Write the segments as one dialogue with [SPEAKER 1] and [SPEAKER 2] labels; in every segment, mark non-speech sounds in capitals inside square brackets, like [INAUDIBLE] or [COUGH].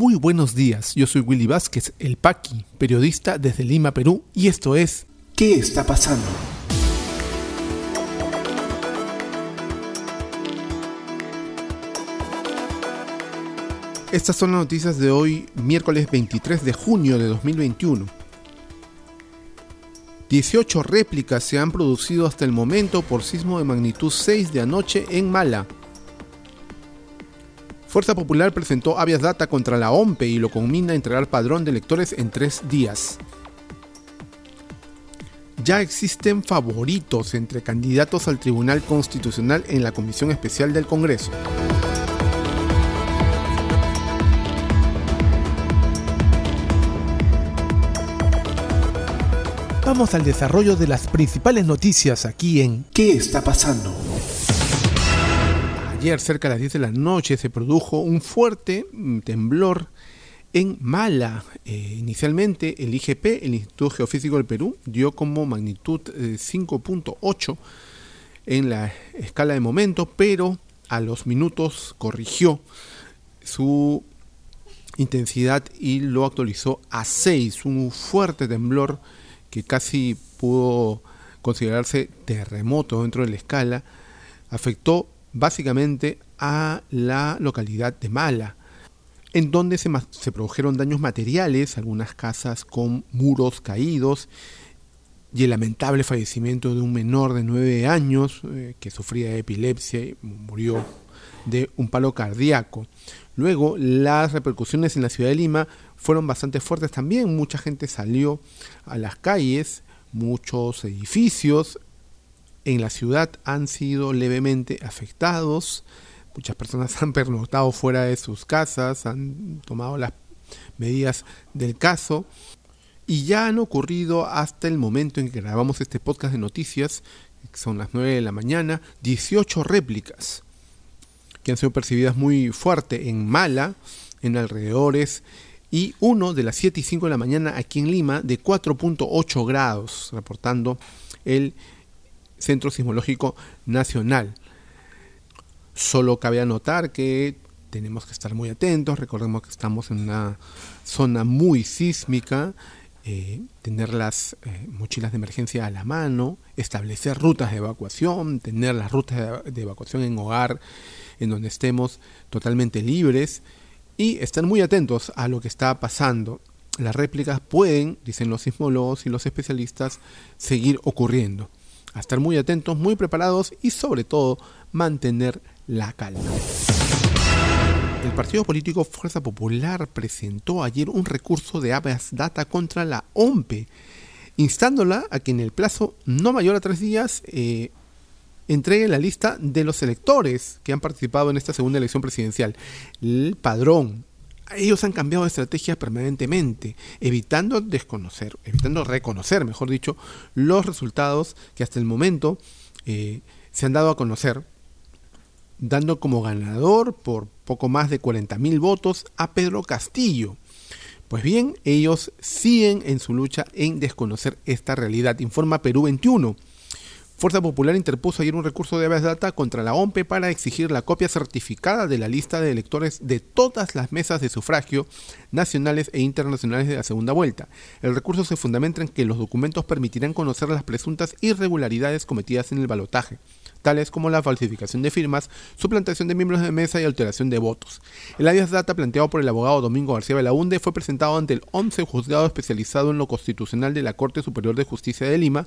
[SPEAKER 1] Muy buenos días, yo soy Willy Vázquez, el Paqui, periodista desde Lima, Perú, y esto es ¿Qué está pasando? Estas son las noticias de hoy, miércoles 23 de junio de 2021. 18 réplicas se han producido hasta el momento por sismo de magnitud 6 de anoche en Mala. Fuerza Popular presentó habeas data contra la OMPE y lo combina a entregar padrón de electores en tres días. Ya existen favoritos entre candidatos al Tribunal Constitucional en la Comisión Especial del Congreso. Vamos al desarrollo de las principales noticias aquí en ¿Qué está pasando? Ayer, cerca de las 10 de la noche, se produjo un fuerte mm, temblor en Mala. Eh, inicialmente, el IGP, el Instituto Geofísico del Perú, dio como magnitud 5.8 eh, en la escala de momento, pero a los minutos corrigió su intensidad y lo actualizó a 6. Un fuerte temblor que casi pudo considerarse terremoto dentro de la escala, afectó básicamente a la localidad de Mala, en donde se, produjeron daños materiales, algunas casas con muros caídos y el lamentable fallecimiento de un menor de 9 años eh, que sufría de epilepsia y murió de un palo cardíaco. Luego, las repercusiones en la ciudad de Lima fueron bastante fuertes también. Mucha gente salió a las calles, muchos edificios en la ciudad han sido levemente afectados. Muchas personas [LAUGHS] han pernoctado fuera de sus casas, han tomado las medidas del caso. Y ya han ocurrido hasta el momento en que grabamos este podcast de noticias, que son las 9 de la mañana, 18 réplicas que han sido percibidas muy fuerte en Mala, en alrededores, y uno de las 7 y 5 de la mañana aquí en Lima de 4.8 grados, reportando el Centro Sismológico Nacional. Solo cabe anotar que tenemos que estar muy atentos, recordemos que estamos en una zona muy sísmica, eh, tener las eh, mochilas de emergencia a la mano, establecer rutas de evacuación, tener las rutas de evacuación en hogar en donde estemos totalmente libres y estar muy atentos a lo que está pasando. Las réplicas pueden, dicen los sismólogos y los especialistas, seguir ocurriendo. A estar muy atentos, muy preparados y sobre todo mantener la calma. El partido político Fuerza Popular presentó ayer un recurso de habeas data contra la OMPE, instándola a que en el plazo no mayor a tres días eh, entregue la lista de los electores que han participado en esta segunda elección presidencial. El padrón. Ellos han cambiado de estrategia permanentemente, evitando desconocer, evitando reconocer, mejor dicho, los resultados que hasta el momento eh, se han dado a conocer, dando como ganador por poco más de 40.000 votos a Pedro Castillo. Pues bien, ellos siguen en su lucha en desconocer esta realidad, informa Perú 21. Fuerza Popular interpuso ayer un recurso de habeas data contra la OMPE para exigir la copia certificada de la lista de electores de todas las mesas de sufragio nacionales e internacionales de la segunda vuelta. El recurso se fundamenta en que los documentos permitirán conocer las presuntas irregularidades cometidas en el balotaje tales como la falsificación de firmas, suplantación de miembros de mesa y alteración de votos. El habeas data planteado por el abogado Domingo García Belaunde fue presentado ante el 11 juzgado especializado en lo constitucional de la Corte Superior de Justicia de Lima,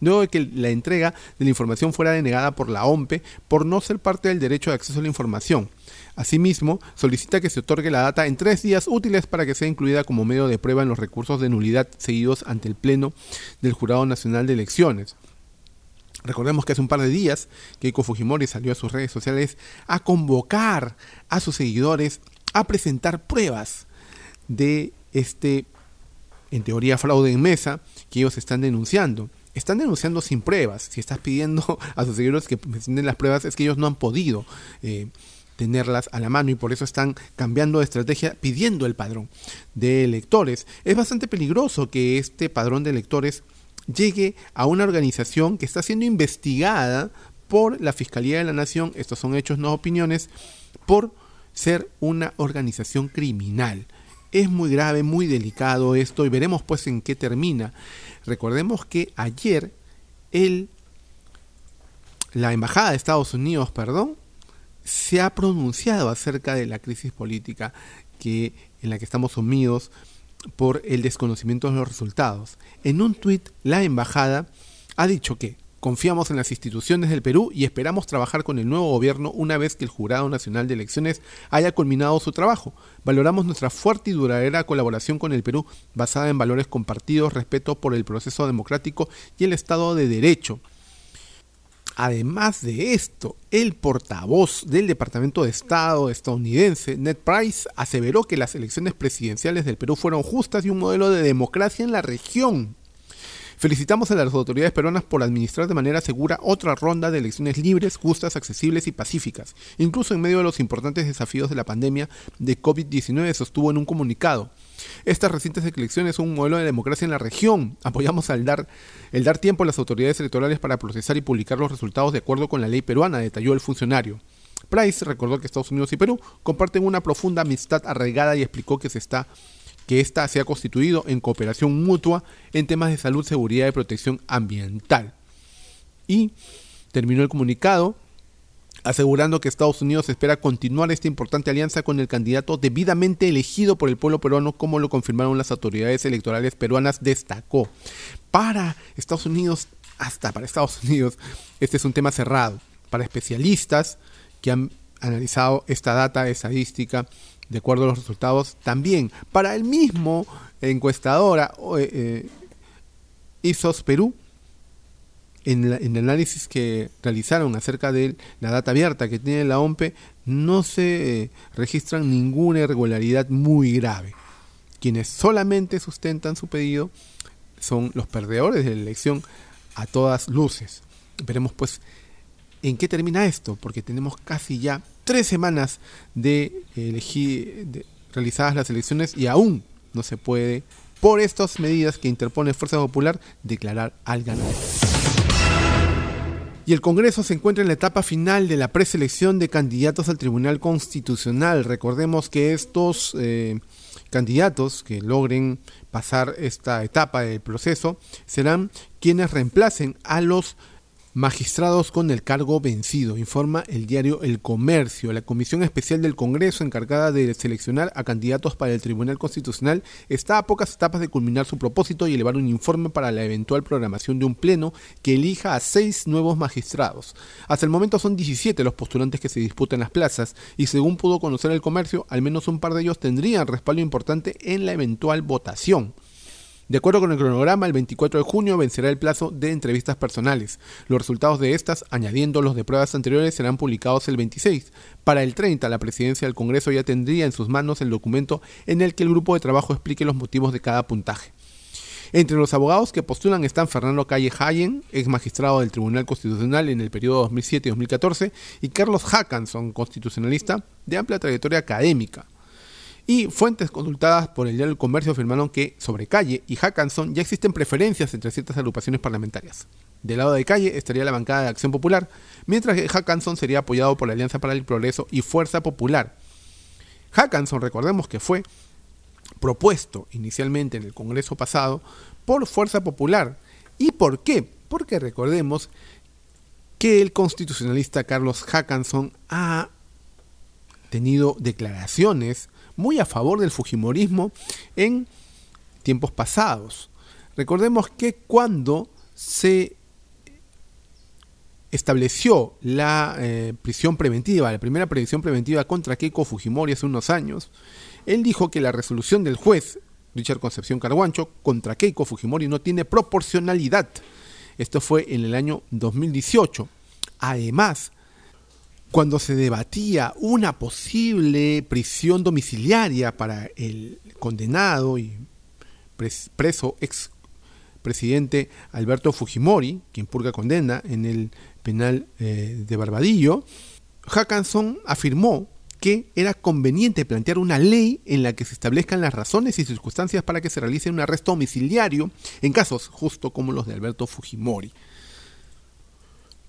[SPEAKER 1] luego de que la entrega de la información fuera denegada por la OMPE por no ser parte del derecho de acceso a la información. Asimismo, solicita que se otorgue la data en tres días útiles para que sea incluida como medio de prueba en los recursos de nulidad seguidos ante el Pleno del Jurado Nacional de Elecciones. Recordemos que hace un par de días Keiko Fujimori salió a sus redes sociales a convocar a sus seguidores a presentar pruebas de este, en teoría, fraude en mesa que ellos están denunciando están denunciando sin pruebas. Si estás pidiendo [LAUGHS] a sus seguidores que presenten las pruebas, es que ellos no han podido eh, tenerlas a la mano y por eso están cambiando de estrategia pidiendo el padrón de electores. Es bastante peligroso que este padrón de electores llegue a una organización que está siendo investigada por la Fiscalía de la Nación, estos son hechos, no opiniones, por ser una organización criminal. Es muy grave, muy delicado esto y veremos pues en qué termina. Recordemos que ayer la Embajada de Estados Unidos, perdón, se ha pronunciado acerca de la crisis política que, en la que estamos sumidos por el desconocimiento de los resultados. En un tuit, la embajada ha dicho que confiamos en las instituciones del Perú y esperamos trabajar con el nuevo gobierno una vez que el Jurado Nacional de Elecciones haya culminado su trabajo. Valoramos nuestra fuerte y duradera colaboración con el Perú basada en valores compartidos, respeto por el proceso democrático y el Estado de Derecho. Además de esto, el portavoz del Departamento de Estado estadounidense, Ned Price, aseveró que las elecciones presidenciales del Perú fueron justas y un modelo de democracia en la región. Felicitamos a las autoridades peruanas por administrar de manera segura otra ronda de elecciones libres, justas, accesibles y pacíficas, incluso en medio de los importantes desafíos de la pandemia de COVID-19, sostuvo en un comunicado. Estas recientes elecciones son un modelo de democracia en la región. Apoyamos al dar, el dar tiempo a las autoridades electorales para procesar y publicar los resultados de acuerdo con la ley peruana, detalló el funcionario. Price recordó que Estados Unidos y Perú comparten una profunda amistad arraigada y explicó que se está que se ha constituido en cooperación mutua en temas de salud, seguridad y protección ambiental. Y terminó el comunicado asegurando que Estados Unidos espera continuar esta importante alianza con el candidato debidamente elegido por el pueblo peruano, como lo confirmaron las autoridades electorales peruanas, destacó. Para Estados Unidos, hasta para Estados Unidos, este es un tema cerrado. Para especialistas que han analizado esta data estadística, de acuerdo a los resultados, también para el mismo encuestadora eh, eh, Perú, en, el análisis que realizaron acerca de la data abierta que tiene la OMPE, no se eh, registran ninguna irregularidad muy grave. Quienes solamente sustentan su pedido son los perdedores de la elección a todas luces. Veremos pues en qué termina esto, porque tenemos casi ya tres semanas de elegir, de, realizadas las elecciones y aún no se puede, por estas medidas que interpone Fuerza Popular, declarar al ganador. Y el Congreso se encuentra en la etapa final de la preselección de candidatos al Tribunal Constitucional. Recordemos que estos eh, candidatos que logren pasar esta etapa del proceso serán quienes reemplacen a los Magistrados con el cargo vencido, informa el diario El Comercio. La Comisión Especial del Congreso, encargada de seleccionar a candidatos para el Tribunal Constitucional, está a pocas etapas de culminar su propósito y elevar un informe para la eventual programación de un pleno que elija a seis nuevos magistrados. Hasta el momento son 17 los postulantes que se disputan las plazas y según pudo conocer el comercio, al menos un par de ellos tendrían respaldo importante en la eventual votación. De acuerdo con el cronograma, el 24 de junio vencerá el plazo de entrevistas personales. Los resultados de estas, añadiendo los de pruebas anteriores, serán publicados el 26. Para el 30, la presidencia del Congreso ya tendría en sus manos el documento en el que el grupo de trabajo explique los motivos de cada puntaje. Entre los abogados que postulan están Fernando Calle Hayen, ex magistrado del Tribunal Constitucional en el periodo 2007-2014, y Carlos Hackanson, constitucionalista de amplia trayectoria académica. Y fuentes consultadas por el diario del Comercio afirmaron que sobre Calle y Hackanson ya existen preferencias entre ciertas agrupaciones parlamentarias. Del lado de Calle estaría la bancada de Acción Popular, mientras que Hackanson sería apoyado por la Alianza para el Progreso y Fuerza Popular. Hackanson, recordemos que fue propuesto inicialmente en el Congreso pasado por Fuerza Popular. ¿Y por qué? Porque recordemos que el constitucionalista Carlos Hackanson ha tenido declaraciones muy a favor del Fujimorismo en tiempos pasados. Recordemos que cuando se estableció la eh, prisión preventiva, la primera prisión preventiva contra Keiko Fujimori hace unos años, él dijo que la resolución del juez Richard Concepción Carguancho contra Keiko Fujimori no tiene proporcionalidad. Esto fue en el año 2018. Además, cuando se debatía una posible prisión domiciliaria para el condenado y preso ex presidente Alberto Fujimori, quien purga condena en el penal eh, de Barbadillo, Hackanson afirmó que era conveniente plantear una ley en la que se establezcan las razones y circunstancias para que se realice un arresto domiciliario en casos justo como los de Alberto Fujimori.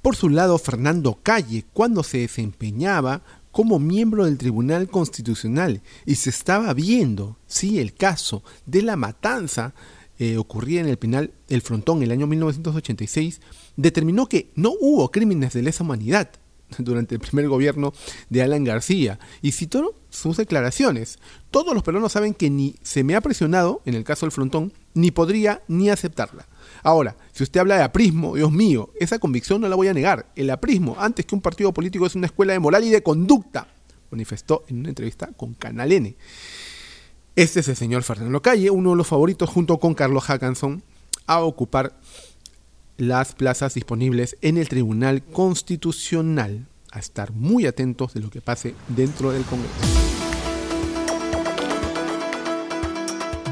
[SPEAKER 1] Por su lado, Fernando Calle, cuando se desempeñaba como miembro del Tribunal Constitucional y se estaba viendo si el caso de la matanza eh, en el penal El Frontón el año 1986, determinó que no hubo crímenes de lesa humanidad [LAUGHS] durante el primer gobierno de Alan García y citó sus declaraciones. Todos los peruanos saben que ni se me ha presionado, en el caso del frontón, ni podría ni aceptarla. Ahora, si usted habla de aprismo, Dios mío, esa convicción no la voy a negar. El aprismo, antes que un partido político, es una escuela de moral y de conducta, manifestó en una entrevista con Canal N. Este es el señor Fernando Calle, uno de los favoritos junto con Carlos Hackanson, a ocupar las plazas disponibles en el Tribunal Constitucional. A estar muy atentos de lo que pase dentro del Congreso.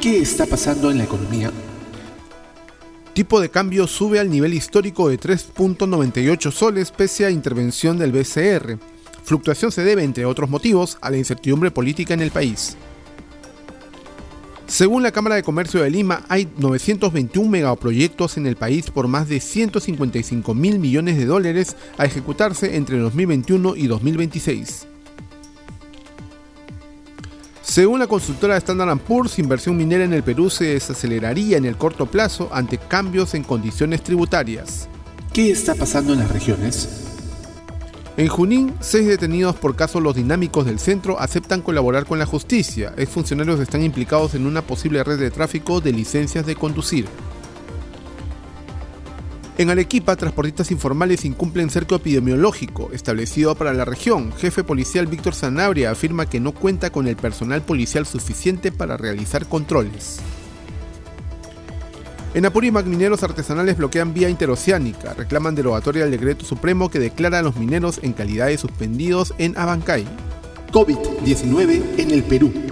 [SPEAKER 2] ¿Qué está pasando en la economía?
[SPEAKER 1] Tipo de cambio sube al nivel histórico de 3.98 soles pese a intervención del BCR. Fluctuación se debe, entre otros motivos, a la incertidumbre política en el país. Según la Cámara de Comercio de Lima, hay 921 megaproyectos en el país por más de 155 mil millones de dólares a ejecutarse entre 2021 y 2026. Según la consultora Standard Poor's, inversión minera en el Perú se desaceleraría en el corto plazo ante cambios en condiciones tributarias.
[SPEAKER 2] ¿Qué está pasando en las regiones?
[SPEAKER 1] En Junín, seis detenidos por casos los dinámicos del centro aceptan colaborar con la justicia. Exfuncionarios están implicados en una posible red de tráfico de licencias de conducir. En Arequipa, transportistas informales incumplen cerco epidemiológico establecido para la región. Jefe policial Víctor Sanabria afirma que no cuenta con el personal policial suficiente para realizar controles. En Apurímac, mineros artesanales bloquean vía interoceánica, reclaman derogatoria al decreto supremo que declara a los mineros en calidad de suspendidos en Abancay.
[SPEAKER 2] COVID-19 en el Perú.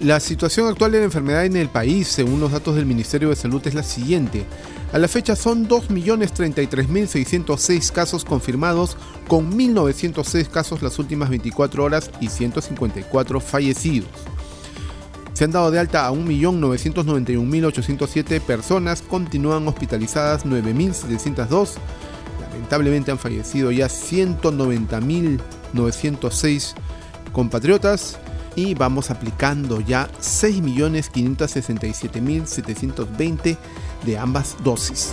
[SPEAKER 1] La situación actual de la enfermedad en el país, según los datos del Ministerio de Salud, es la siguiente. A la fecha son 2.033.606 casos confirmados, con 1.906 casos las últimas 24 horas y 154 fallecidos. Se han dado de alta a 1.991.807 personas, continúan hospitalizadas 9.702. Lamentablemente han fallecido ya 190.906 compatriotas y vamos aplicando ya 6.567.720 de ambas dosis.